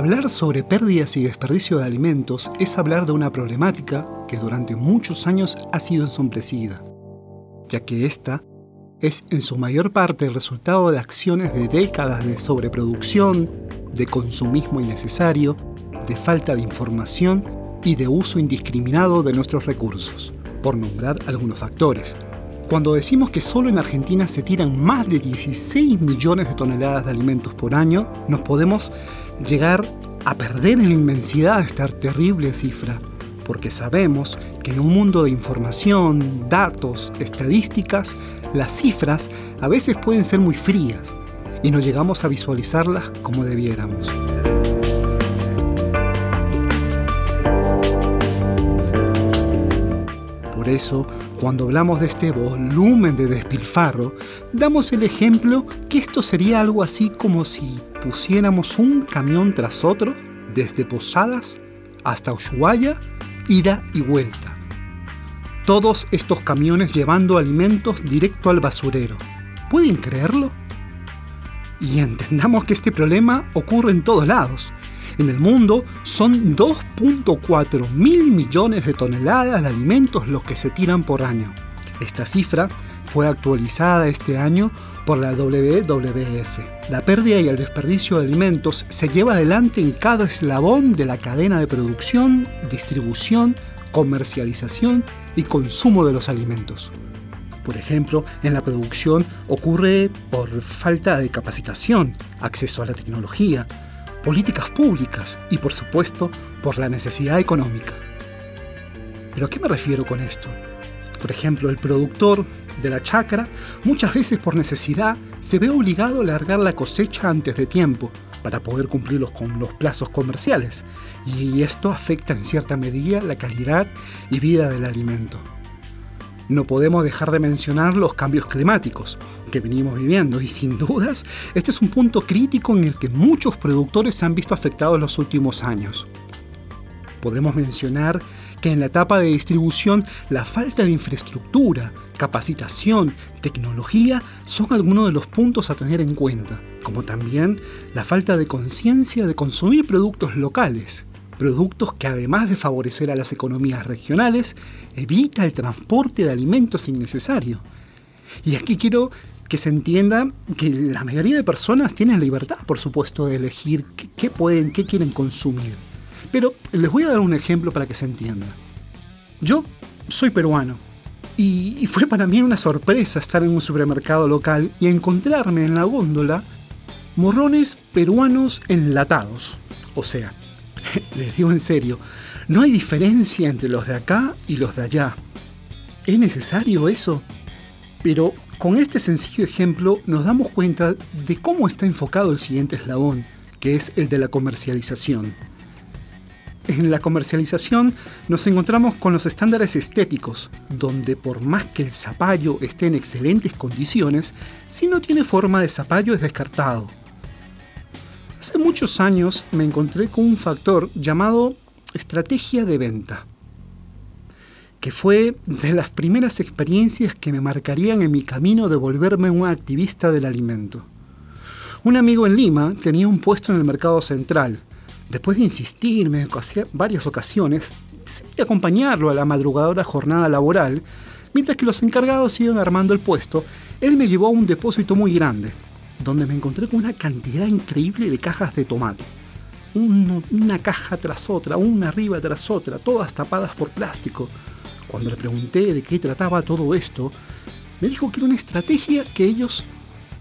Hablar sobre pérdidas y desperdicio de alimentos es hablar de una problemática que durante muchos años ha sido ensombrecida, ya que esta es en su mayor parte el resultado de acciones de décadas de sobreproducción, de consumismo innecesario, de falta de información y de uso indiscriminado de nuestros recursos, por nombrar algunos factores. Cuando decimos que solo en Argentina se tiran más de 16 millones de toneladas de alimentos por año, nos podemos llegar a perder en la inmensidad esta terrible cifra, porque sabemos que en un mundo de información, datos, estadísticas, las cifras a veces pueden ser muy frías y no llegamos a visualizarlas como debiéramos. Por eso, cuando hablamos de este volumen de despilfarro, damos el ejemplo que esto sería algo así como si pusiéramos un camión tras otro, desde Posadas hasta Ushuaia, ida y vuelta. Todos estos camiones llevando alimentos directo al basurero. ¿Pueden creerlo? Y entendamos que este problema ocurre en todos lados. En el mundo son 2.4 mil millones de toneladas de alimentos los que se tiran por año. Esta cifra fue actualizada este año por la WWF. La pérdida y el desperdicio de alimentos se lleva adelante en cada eslabón de la cadena de producción, distribución, comercialización y consumo de los alimentos. Por ejemplo, en la producción ocurre por falta de capacitación, acceso a la tecnología, políticas públicas y por supuesto por la necesidad económica. ¿Pero a qué me refiero con esto? Por ejemplo, el productor de la chacra muchas veces por necesidad se ve obligado a largar la cosecha antes de tiempo para poder cumplir con los plazos comerciales y esto afecta en cierta medida la calidad y vida del alimento. No podemos dejar de mencionar los cambios climáticos que venimos viviendo y sin dudas este es un punto crítico en el que muchos productores se han visto afectados en los últimos años. Podemos mencionar que en la etapa de distribución la falta de infraestructura, capacitación, tecnología son algunos de los puntos a tener en cuenta, como también la falta de conciencia de consumir productos locales, productos que además de favorecer a las economías regionales, evita el transporte de alimentos innecesario. Y aquí quiero que se entienda que la mayoría de personas tienen libertad, por supuesto, de elegir qué, pueden, qué quieren consumir. Pero les voy a dar un ejemplo para que se entienda. Yo soy peruano y, fue para mí una sorpresa estar en un supermercado local y encontrarme en la góndola morrones peruanos enlatados. O sea, les digo en serio, no hay diferencia entre los de acá y los de allá. ¿Es necesario eso? Pero con este sencillo ejemplo nos damos cuenta de cómo está enfocado el siguiente eslabón, que es el de la comercialización. En la comercialización nos encontramos con los estándares estéticos, donde por más que el zapallo esté en excelentes condiciones, si no tiene forma de zapallo es descartado Hace muchos años me encontré con un factor llamado estrategia de venta, que fue de las primeras experiencias que me marcarían en mi camino de volverme un activista del alimento. Un amigo en Lima tenía un puesto en el mercado central. Después de insistirme en varias ocasiones, decidí acompañarlo a la madrugadora jornada laboral, mientras que los encargados iban armando el puesto, él me llevó a un depósito muy grande, donde me encontré con una cantidad increíble de cajas de tomate. una caja tras otra, una arriba tras otra, todas tapadas por plástico. Cuando le pregunté de qué trataba todo esto, me dijo que era una estrategia que ellos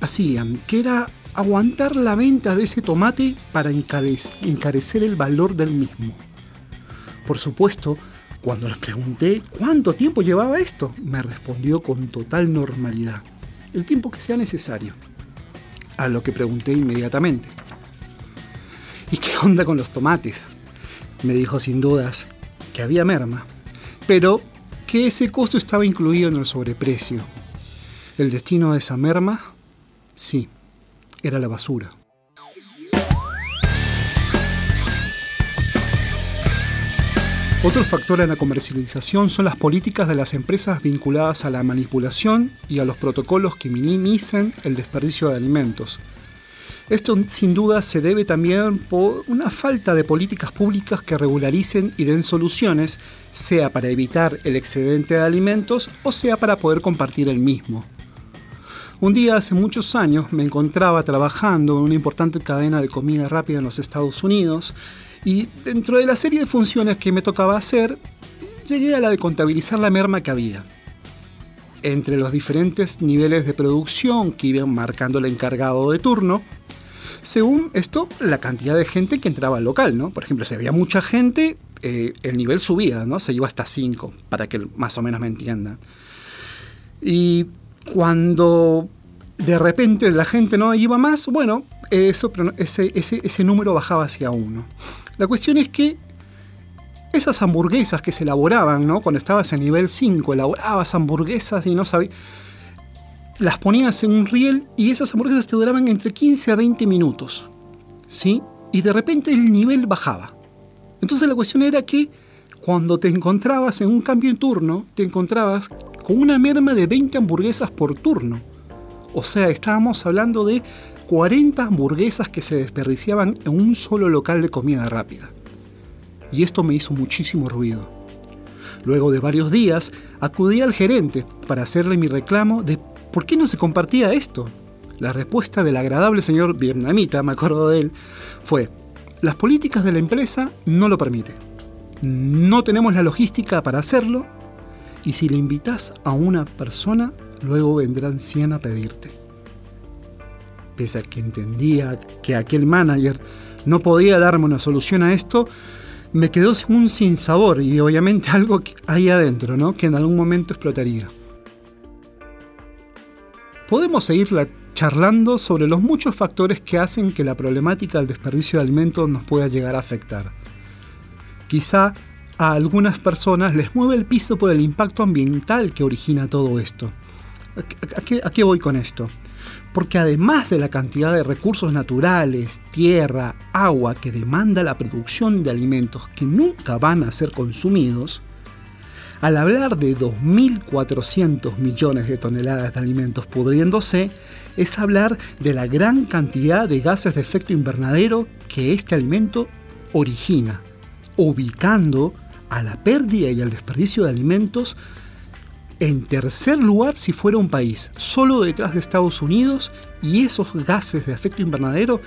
hacían, que era aguantar la venta de ese tomate para encarecer el valor del mismo. Por supuesto, cuando les pregunté cuánto tiempo llevaba esto, me respondió con total normalidad, el tiempo que sea necesario a lo que pregunté inmediatamente. ¿Y qué onda con los tomates? Me dijo sin dudas que había merma, pero que ese costo estaba incluido en el sobreprecio. El destino de esa merma, sí, era la basura. Otro factor en la comercialización son las políticas de las empresas vinculadas a la manipulación y a los protocolos que minimizan el desperdicio de alimentos. Esto sin duda se debe también por una falta de políticas públicas que regularicen y den soluciones, sea para evitar el excedente de alimentos o sea para poder compartir el mismo. Un día hace muchos años me encontraba trabajando en una importante cadena de comida rápida en los Estados Unidos y dentro de la serie de funciones que me tocaba hacer, llegué a la de contabilizar la merma que había. Entre los diferentes niveles de producción que iban marcando el encargado de turno, según esto, la cantidad de gente que entraba al local, ¿no? Por ejemplo, si había mucha gente, eh, el nivel subía, ¿no? Se iba hasta 5, para que más o menos me entiendan. Y cuando de repente la gente no iba más, bueno, ese, ese, ese número bajaba hacia 1. La cuestión es que esas hamburguesas que se elaboraban, ¿no? Cuando estabas en nivel 5, elaborabas hamburguesas y no sabías las ponías en un riel y esas hamburguesas te duraban entre 15 a 20 minutos. ¿Sí? Y de repente el nivel bajaba. Entonces la cuestión era que cuando te encontrabas en un cambio en turno, te encontrabas con una merma de 20 hamburguesas por turno. O sea, estábamos hablando de 40 hamburguesas que se desperdiciaban en un solo local de comida rápida. Y esto me hizo muchísimo ruido. Luego de varios días, acudí al gerente para hacerle mi reclamo de ¿por qué no se compartía esto? La respuesta del agradable señor vietnamita, me acuerdo de él, fue, las políticas de la empresa no lo permiten. No tenemos la logística para hacerlo y si le invitas a una persona, luego vendrán 100 a pedirte. Pese a que entendía que aquel manager no podía darme una solución a esto, me quedó un sinsabor y obviamente algo ahí adentro, ¿no? Que en algún momento explotaría podemos seguir charlando sobre los muchos factores que hacen que la problemática del desperdicio de alimentos nos pueda llegar a afectar. Quizá a algunas personas les mueve el piso por el impacto ambiental que origina todo esto. ¿A qué, voy con esto? Porque además de la cantidad de recursos naturales, tierra, agua que demanda la producción de alimentos que nunca van a ser consumidos, al hablar de 2.400 millones de toneladas de alimentos pudriéndose, es hablar de la gran cantidad de gases de efecto invernadero que este alimento origina, ubicando a la pérdida y al desperdicio de alimentos en tercer lugar si fuera un país, solo detrás de Estados Unidos y esos gases de efecto invernadero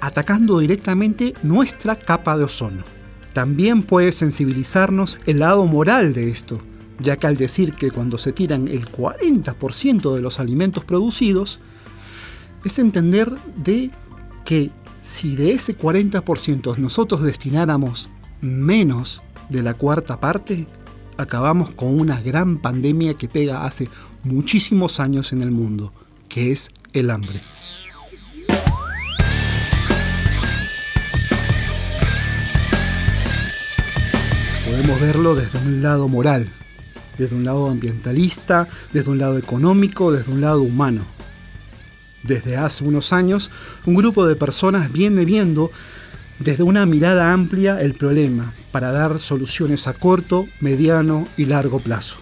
atacando directamente nuestra capa de ozono. También puede sensibilizarnos el lado moral de esto, ya que al decir que cuando se tiran el 40% de los alimentos producidos, es entender de que si de ese 40% nosotros destináramos menos de la cuarta parte, acabamos con una gran pandemia que pega hace muchísimos años en el mundo, que es el hambre. Podemos verlo desde un lado moral, desde un lado ambientalista, desde un lado económico, desde un lado humano. Desde hace unos años, un grupo de personas viene viendo desde una mirada amplia el problema para dar soluciones a corto, mediano y largo plazo.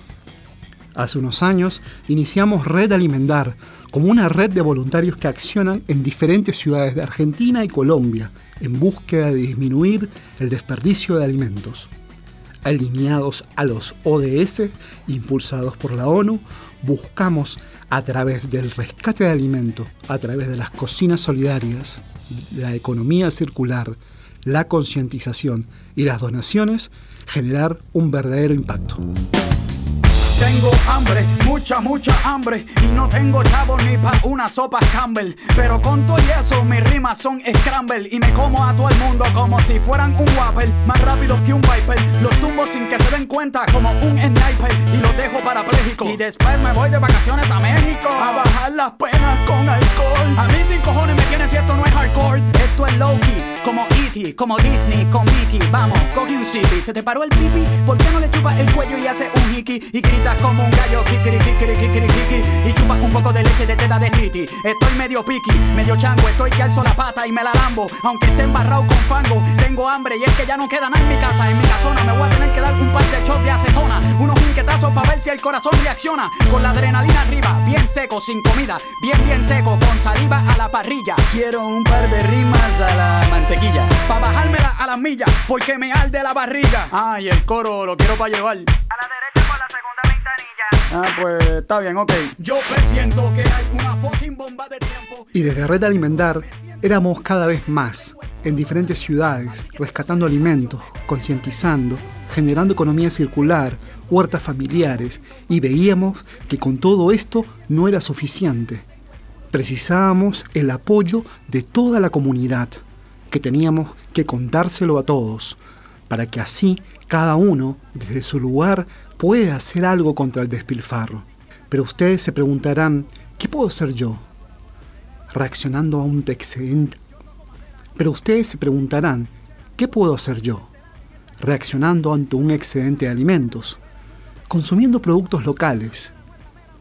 Hace unos años iniciamos Red Alimentar como una red de voluntarios que accionan en diferentes ciudades de Argentina y Colombia en búsqueda de disminuir el desperdicio de alimentos alineados a los ODS impulsados por la ONU, buscamos a través del rescate de alimentos, a través de las cocinas solidarias, la economía circular, la concientización y las donaciones, generar un verdadero impacto. Tengo hambre, mucha, mucha hambre. Y no tengo chavo ni pa' una sopa Campbell. Pero con todo eso, mis rimas son scramble. Y me como a todo el mundo como si fueran un Wapper. Más rápido que un Viper. Los tumbo sin que se den cuenta como un sniper. Y los dejo parapléjico. Y después me voy de vacaciones a México. A bajar las penas con alcohol. A mí sin cojones me tiene si esto no es hardcore. Esto es low-key, como E.T., como Disney, con Mickey. Vamos, coge un zippy. ¿Se te paró el pipi? ¿Por qué no le chupas el cuello y hace un hiki? Y grita como un gallo, kikiri, kikiri, kikiri, kiki. Y chupas un poco de leche de teta de titi. Estoy medio piqui, medio chango, estoy que alzo la pata y me la lambo. Aunque esté embarrado con fango, tengo hambre y es que ya no queda nada en mi casa. En mi casona me voy a tener que dar un par de shots de acetona. Unos inquietazos para ver ver si el corazón reacciona con la adrenalina arriba, bien seco, sin comida, bien bien seco, con saliva a la parrilla. Quiero un par de rimas a la mantequilla, pa bajármela a las millas, porque me arde la barriga. Ay, el coro lo quiero para llevar. A la derecha con la segunda ventanilla. Ah, pues está bien, ok. Yo presiento que hay una fucking bomba de tiempo. Y desde Red Alimentar éramos cada vez más, en diferentes ciudades, rescatando alimentos, concientizando, generando economía circular, huertas familiares, y veíamos que con todo esto no era suficiente. Precisábamos el apoyo de toda la comunidad, que teníamos que contárselo a todos, para que así cada uno, desde su lugar, pueda hacer algo contra el despilfarro. Pero ustedes se preguntarán, ¿qué puedo hacer yo? Reaccionando a un excedente. Pero ustedes se preguntarán, ¿qué puedo hacer yo? Reaccionando ante un excedente de alimentos, consumiendo productos locales,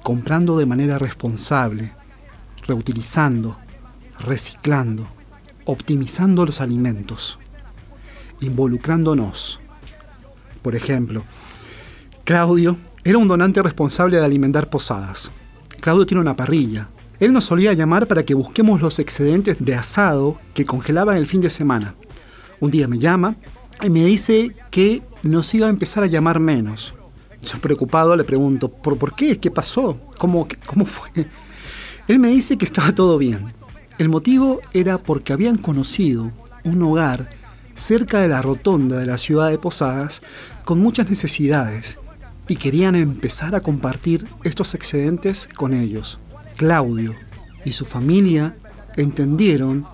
comprando de manera responsable, reutilizando, reciclando, optimizando los alimentos, involucrándonos. Por ejemplo, Claudio era un donante responsable de alimentar posadas. Claudio tiene una parrilla. Él nos solía llamar para que busquemos los excedentes de asado que congelaban el fin de semana. Un día me llama y me dice que nos iba a empezar a llamar menos. Yo preocupado le pregunto, ¿por, por qué? ¿Qué pasó? ¿Cómo, ¿Cómo fue? Él me dice que estaba todo bien. El motivo era porque habían conocido un hogar cerca de la rotonda de la ciudad de Posadas con muchas necesidades y querían empezar a compartir estos excedentes con ellos. Claudio y su familia entendieron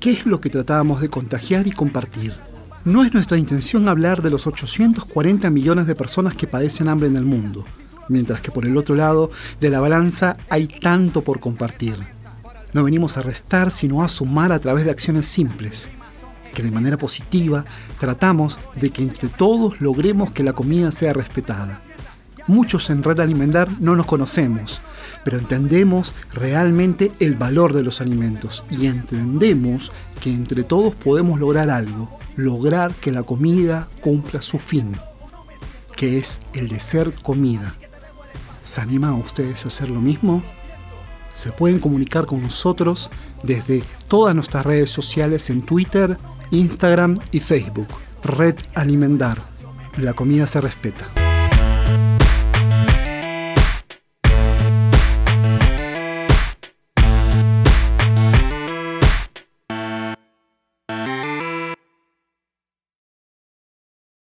qué es lo que tratábamos de contagiar y compartir. No es nuestra intención hablar de los 840 millones de personas que padecen hambre en el mundo, mientras que por el otro lado de la balanza hay tanto por compartir. No venimos a restar, sino a sumar a través de acciones simples, que de manera positiva tratamos de que entre todos logremos que la comida sea respetada. Muchos en Red Alimentar no nos conocemos, pero entendemos realmente el valor de los alimentos y entendemos que entre todos podemos lograr algo, lograr que la comida cumpla su fin, que es el de ser comida. ¿Se animan a ustedes a hacer lo mismo? Se pueden comunicar con nosotros desde todas nuestras redes sociales en Twitter, Instagram y Facebook. Red Alimentar. La comida se respeta.